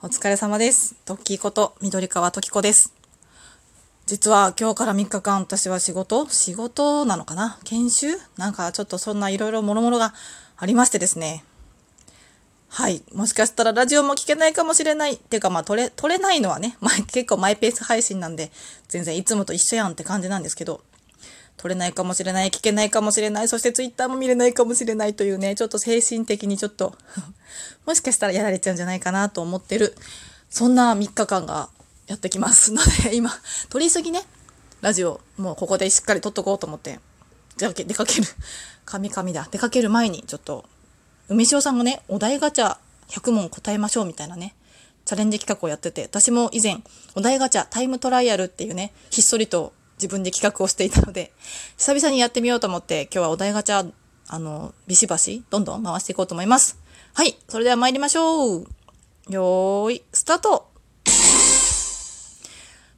お疲れ様です。トッキーこと緑川トキコです。実は今日から3日間私は仕事仕事なのかな？研修？なんかちょっとそんないろいろ諸々がありましてですね。はい。もしかしたらラジオも聞けないかもしれない。っていうかまあ撮れ、撮れないのはね、まあ、結構マイペース配信なんで、全然いつもと一緒やんって感じなんですけど、撮れないかもしれない、聞けないかもしれない、そしてツイッターも見れないかもしれないというね、ちょっと精神的にちょっと もしかしたらやられちゃうんじゃないかなと思ってる、そんな3日間がやってきますので、今、撮りすぎね、ラジオ、もうここでしっかり撮っとこうと思って、じゃあ出かける、神々だ、出かける前にちょっと、梅塩さんがね、お題ガチャ100問答えましょうみたいなね、チャレンジ企画をやってて、私も以前、お題ガチャタイムトライアルっていうね、ひっそりと自分で企画をしていたので、久々にやってみようと思って、今日はお題ガチャ、あの、ビシバシ、どんどん回していこうと思います。はい、それでは参りましょう。よーい、スタート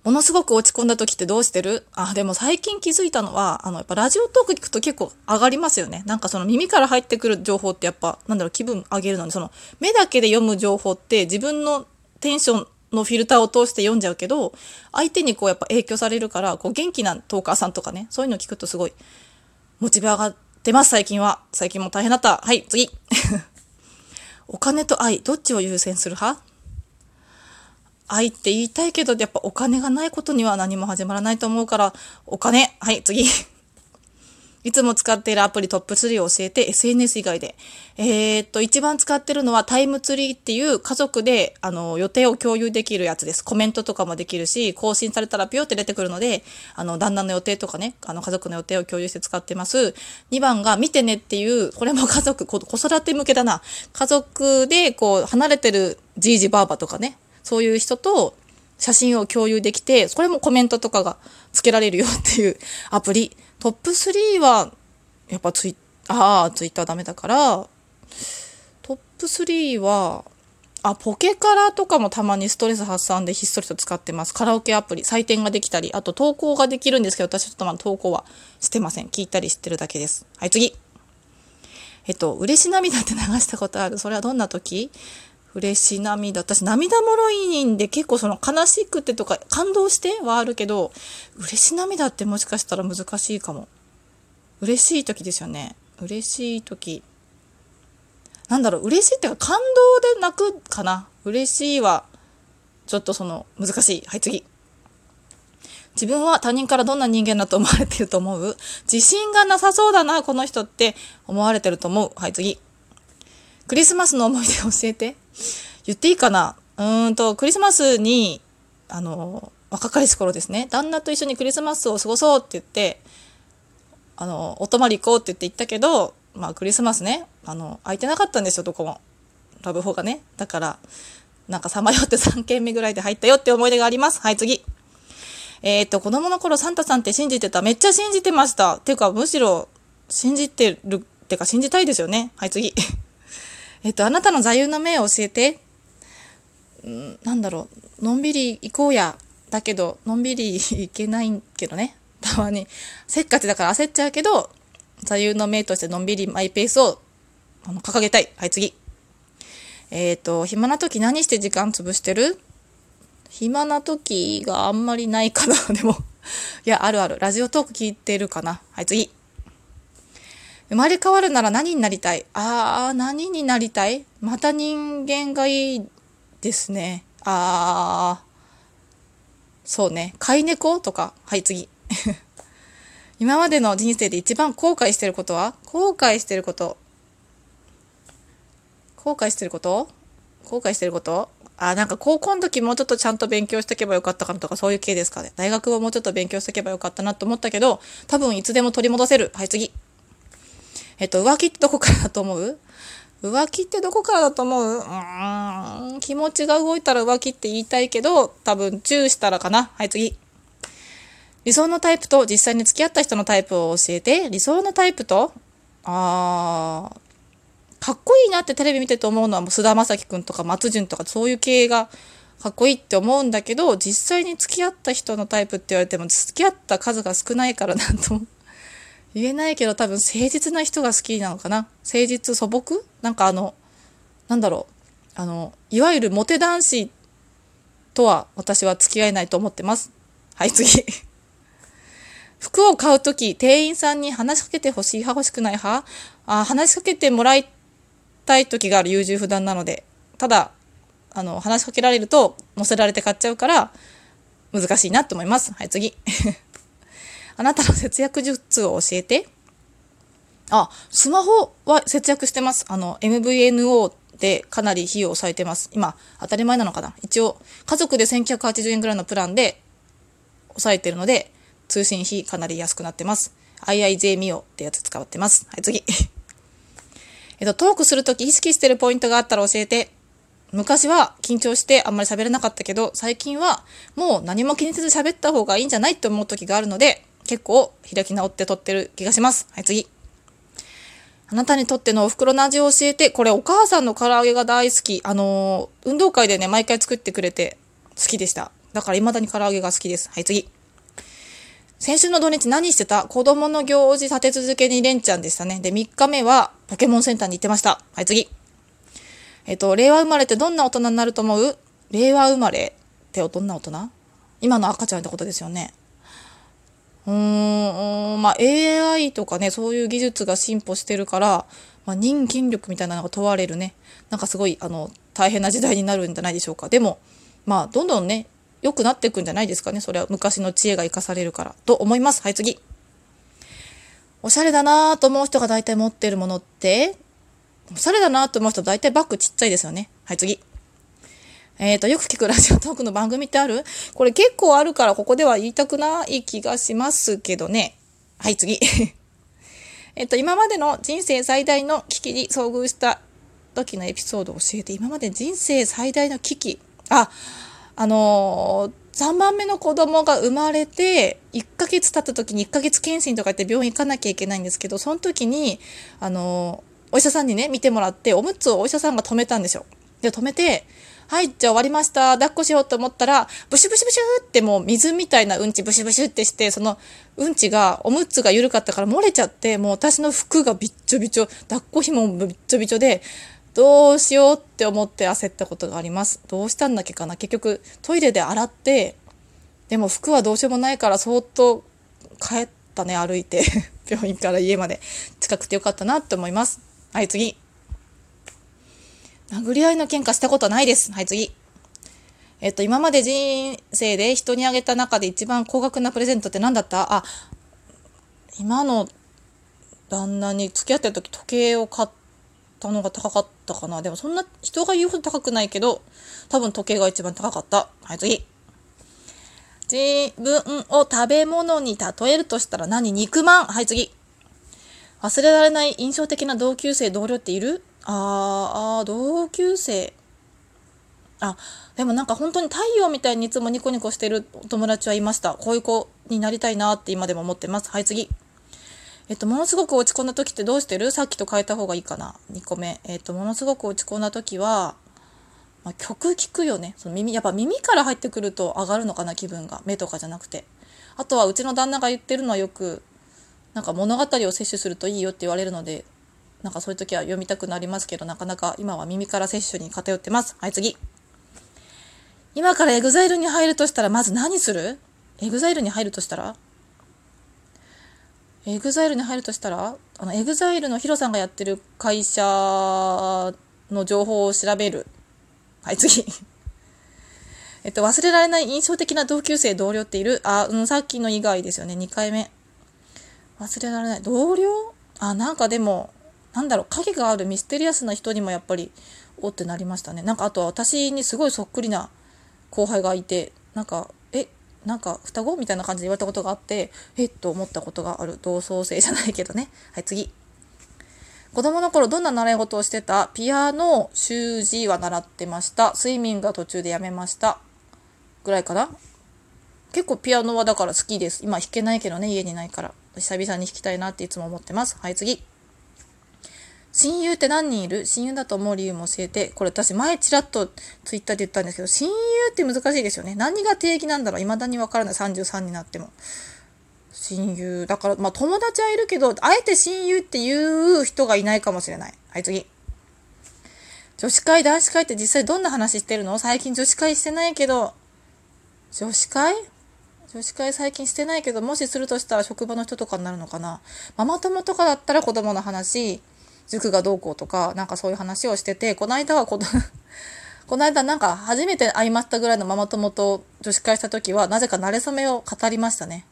ものすごく落ち込んだ時ってどうしてる？あ、でも最近気づいたのは、あの、やっぱラジオトーク聞くと結構上がりますよね。なんかその耳から入ってくる情報ってやっぱ、なんだろう、気分上げるのに、その目だけで読む情報って自分のテンションのフィルターを通して読んじゃうけど、相手にこうやっぱ影響されるから、こう元気なトーカーさんとかね、そういうの聞くとすごい、モチベ上がってます、最近は。最近も大変だった。はい、次。お金と愛、どっちを優先する派？愛って言いたいけど、やっぱお金がないことには何も始まらないと思うから、お金。はい、次。いつも使っているアプリトップ3を教えて、SNS 以外で。えー、っと、一番使ってるのはタイムツリーっていう家族で、あの、予定を共有できるやつです。コメントとかもできるし、更新されたらピヨって出てくるので、あの、旦那の予定とかね、あの、家族の予定を共有して使ってます。2番が見てねっていう、これも 家族、子育て向けだな。家族で、こう、離れてるじいじばあばとかね、そういう人と写真を共有できて、これもコメントとかがつけられるよっていうアプリ。トップ3は、やっぱツイッああ、ツイッターダメだから、トップ3は、あ、ポケカラとかもたまにストレス発散でひっそりと使ってます。カラオケアプリ、採点ができたり、あと投稿ができるんですけど、私ちょっとまだ投稿はしてません。聞いたり知ってるだけです。はい、次。えっと、嬉し涙って流したことある。それはどんな時？嬉し涙。私、涙もろいんで結構その悲しくてとか感動してはあるけど、嬉し涙ってもしかしたら難しいかも。嬉しい時ですよね。嬉しい時。なんだろう、嬉しいっていうか感動で泣くかな。嬉しいは、ちょっとその難しい。はい、次。自分は他人からどんな人間だと思われてると思う？自信がなさそうだな、この人って思われてると思う？はい、次。クリスマスの思い出教えて。言っていいかな？うーんと、クリスマスに、あの、若かりし頃ですね、旦那と一緒にクリスマスを過ごそうって言って、あの、お泊まり行こうって言って行ったけど、まあクリスマスね、あの、空いてなかったんですよ、どこも。ラブホがね。だから、なんかさまよって3軒目ぐらいで入ったよって思い出があります。はい、次。えっ、と、子供の頃サンタさんって信じてためっちゃ信じてました。ていうか、むしろ、信じてる、ってか信じたいですよね。はい、次。えっと、あなたの座右の銘を教えて。んなんだろう。のんびり行こうや。だけど、のんびり行けないけどね。たまに。せっかちだから焦っちゃうけど、座右の銘としてのんびりマイペースを掲げたい。はい、次。えっ、と、暇な時何して時間潰してる？暇な時があんまりないかな。でも、いや、あるある。ラジオトーク聞いてるかな。はい、次。生まれ変わるなら何になりたい？あー、何になりたい？また人間がいいですね。あー、そうね。飼い猫とか？はい、次。今までの人生で一番後悔してることは？後悔してること？後悔してること？後悔してること？あ、なんか高校の時もうちょっとちゃんと勉強しとけばよかったかなとかそういう系ですかね。大学はもうちょっと勉強しとけばよかったなと思ったけど、多分いつでも取り戻せる。はい、次。えっと、浮気ってどこからだと思う？浮気ってどこからだと思う？うーん、気持ちが動いたら浮気って言いたいけど、多分チューしたらかな？はい、次。理想のタイプと実際に付き合った人のタイプを教えて、理想のタイプと、あー、かっこいいなってテレビ見てて思うのはもう菅田将暉くんとか松潤とかそういう系がかっこいいって思うんだけど、実際に付き合った人のタイプって言われても付き合った数が少ないからなんとも言えないけど多分誠実な人が好きなのかな？誠実素朴？なんかあの、なんだろう？あの、いわゆるモテ男子とは私は付き合えないと思ってます。はい、次。服を買うとき、店員さんに話しかけてほしい派欲しくない派？あ話しかけてもらいたい時がある優柔不断なので、ただ、あの、話しかけられると乗せられて買っちゃうから、難しいなって思います。はい、次。あなたの節約術を教えて。あ、スマホは節約してます。あの、MVNO でかなり費用を抑えてます。今、当たり前なのかな一応、家族で1980円ぐらいのプランで抑えてるので、通信費かなり安くなってます。IIJ ミオってやつ使ってます。はい、次。えっと、トークするとき意識してるポイントがあったら教えて。昔は緊張してあんまり喋れなかったけど、最近はもう何も気にせず喋った方がいいんじゃないって思う時があるので、結構開き直って撮ってる気がします。はい、次。あなたにとってのお袋の味を教えて、これお母さんの唐揚げが大好き。あのー、運動会でね、毎回作ってくれて好きでした。だから未だに唐揚げが好きです。はい、次。先週の土日何してた？子供の行事立て続けに連チャンでしたね。で、3日目はポケモンセンターに行ってました。はい、次。えっと、令和生まれってどんな大人になると思う？令和生まれってどんな大人？今の赤ちゃんってことですよね。うーん、まあ AI とかね、そういう技術が進歩してるから、まあ、人間力みたいなのが問われるね、なんかすごい、あの、大変な時代になるんじゃないでしょうか。でも、まあ、どんどんね、良くなっていくんじゃないですかね。それは昔の知恵が生かされるから。と思います。はい、次。おしゃれだなと思う人が大体持ってるものって、おしゃれだなと思う人大体バッグちっちゃいですよね。はい、次。えっ、ー、と、よく聞くラジオトークの番組ってある？これ結構あるからここでは言いたくない気がしますけどね。はい、次。えっと、今までの人生最大の危機に遭遇した時のエピソードを教えて、今まで人生最大の危機。あ、あのー、3番目の子供が生まれて、1ヶ月経った時に1ヶ月検診とか言って病院行かなきゃいけないんですけど、その時に、あのー、お医者さんにね、見てもらって、おむつをお医者さんが止めたんですよ。で、止めて、はい、じゃあ終わりました。抱っこしようと思ったら、ブシュブシュブシュってもう水みたいなうんちブシュブシュってして、そのうんちが、おむつが緩かったから漏れちゃって、もう私の服がびっちょびちょ、抱っこ紐もびっちょびちょで、どうしようって思って焦ったことがあります。どうしたんだっけかな結局、トイレで洗って、でも服はどうしようもないから、そーっと帰ったね、歩いて。病院から家まで。近くてよかったなって思います。はい、次。殴り合いの喧嘩したことないです。はい、次。えっと、今まで人生で人にあげた中で一番高額なプレゼントって何だった？あ、今の旦那に付き合ってる時時計を買ったのが高かったかな。でもそんな人が言うほど高くないけど、多分時計が一番高かった。はい、次。自分を食べ物に例えるとしたら何？肉まん。はい、次。忘れられない印象的な同級生、同僚っている？ああ、同級生。あ、でもなんか本当に太陽みたいにいつもニコニコしてるお友達はいました。こういう子になりたいなって今でも思ってます。はい、次。えっと、ものすごく落ち込んだ時ってどうしてる？さっきと変えた方がいいかな。2個目。えっと、ものすごく落ち込んだ時は、まあ、曲聴くよね。その耳、やっぱ耳から入ってくると上がるのかな、気分が。目とかじゃなくて。あとは、うちの旦那が言ってるのはよく、なんか物語を摂取するといいよって言われるので、なんかそういう時は読みたくなりますけど、なかなか今は耳から摂取に偏ってます。はい、次。今からエグザイルに入るとしたら、まず何する？エグザイルに入るとしたら？エグザイルに入るとしたら、あの、エグザイルのヒロさんがやってる会社の情報を調べる。はい、次。えっと、忘れられない印象的な同級生、同僚っている？あ、うん、さっきの以外ですよね、2回目。忘れられない。同僚？あ、なんかでも、なんだろう影があるミステリアスな人にもやっぱりおってなりましたね。なんかあとは私にすごいそっくりな後輩がいてなんかえなんか双子みたいな感じで言われたことがあってえっと思ったことがある。同窓生じゃないけどね。はい次。子供の頃どんな習い事をしてた？ピアノ習字は習ってました。スイミングは途中でやめました。ぐらいかな。結構ピアノはだから好きです。今弾けないけどね家にないから。久々に弾きたいなっていつも思ってます。はい次。親友って何人いる？親友だと思う理由も教えて。これ私前ちらっとツイッターで言ったんですけど、親友って難しいですよね。何が定義なんだろう？未だにわからない。33になっても。親友。だから、まあ友達はいるけど、あえて親友っていう人がいないかもしれない。はい、次。女子会、男子会って実際どんな話してるの？最近女子会してないけど、女子会？女子会最近してないけど、もしするとしたら職場の人とかになるのかな？ママ友とかだったら子供の話、塾がどうこうとか、なんかそういう話をしてて、この間は子供 この間なんか初めて会いましたぐらいのママ友と女子会した時は、なぜか慣れ初めを語りましたね。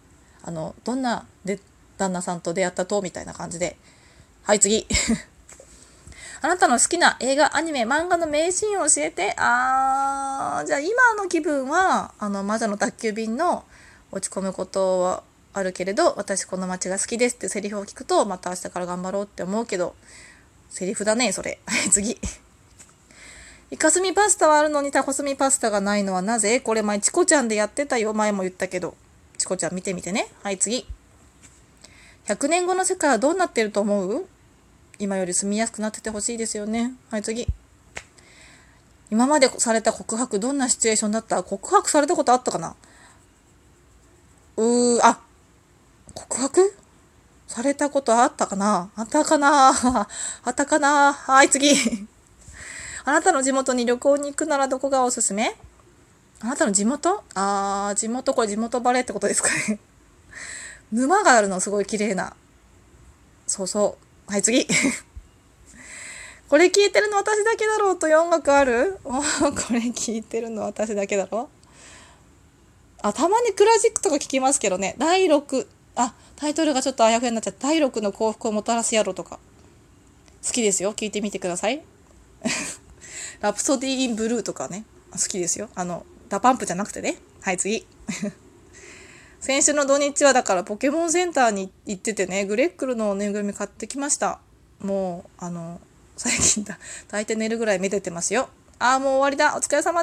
あの、どんなで旦那さんと出会ったとみたいな感じで。はい、次。あなたの好きな映画、アニメ、漫画の名シーンを教えて。あー、じゃあ今の気分は、あの、魔女の宅急便の落ち込むことはあるけれど、私この街が好きですってセリフを聞くと、また明日から頑張ろうって思うけど、セリフだね、それ。次。イカスミパスタはあるのにタコスミパスタがないのはなぜ？これ前チコちゃんでやってたよ。前も言ったけど。チコちゃん見てみてね。はい、次。100年後の世界はどうなってると思う？今より住みやすくなっててほしいですよね。はい、次。今までされた告白、どんなシチュエーションだった？告白されたことあったかな？うー、あ、告白？されたことあったかな？あったかな？あったかな？はい、次。あなたの地元に旅行に行くならどこがおすすめ？あなたの地元？あー、地元、これ地元バレーってことですかね。沼があるの、すごい綺麗な。そうそう。はい、次。これ聞いてるの私だけだろうという音楽ある？これ聞いてるの私だけだろあ、たまにクラシックとか聞きますけどね。第6、あ、タイトルがちょっとあやふやになっちゃった。第6の幸福をもたらす宿とか。好きですよ。聞いてみてください。ラプソディー・イン・ブルーとかね、好きですよ。あの、 DA PUMP じゃなくてね。はい、次。先週の土日はだからポケモンセンターに行っててね、グレックルのぬいぐるみ買ってきました。もう、あの、最近だ、大体寝るぐらいめでてますよ。ああ、もう終わりだ。お疲れ様だ。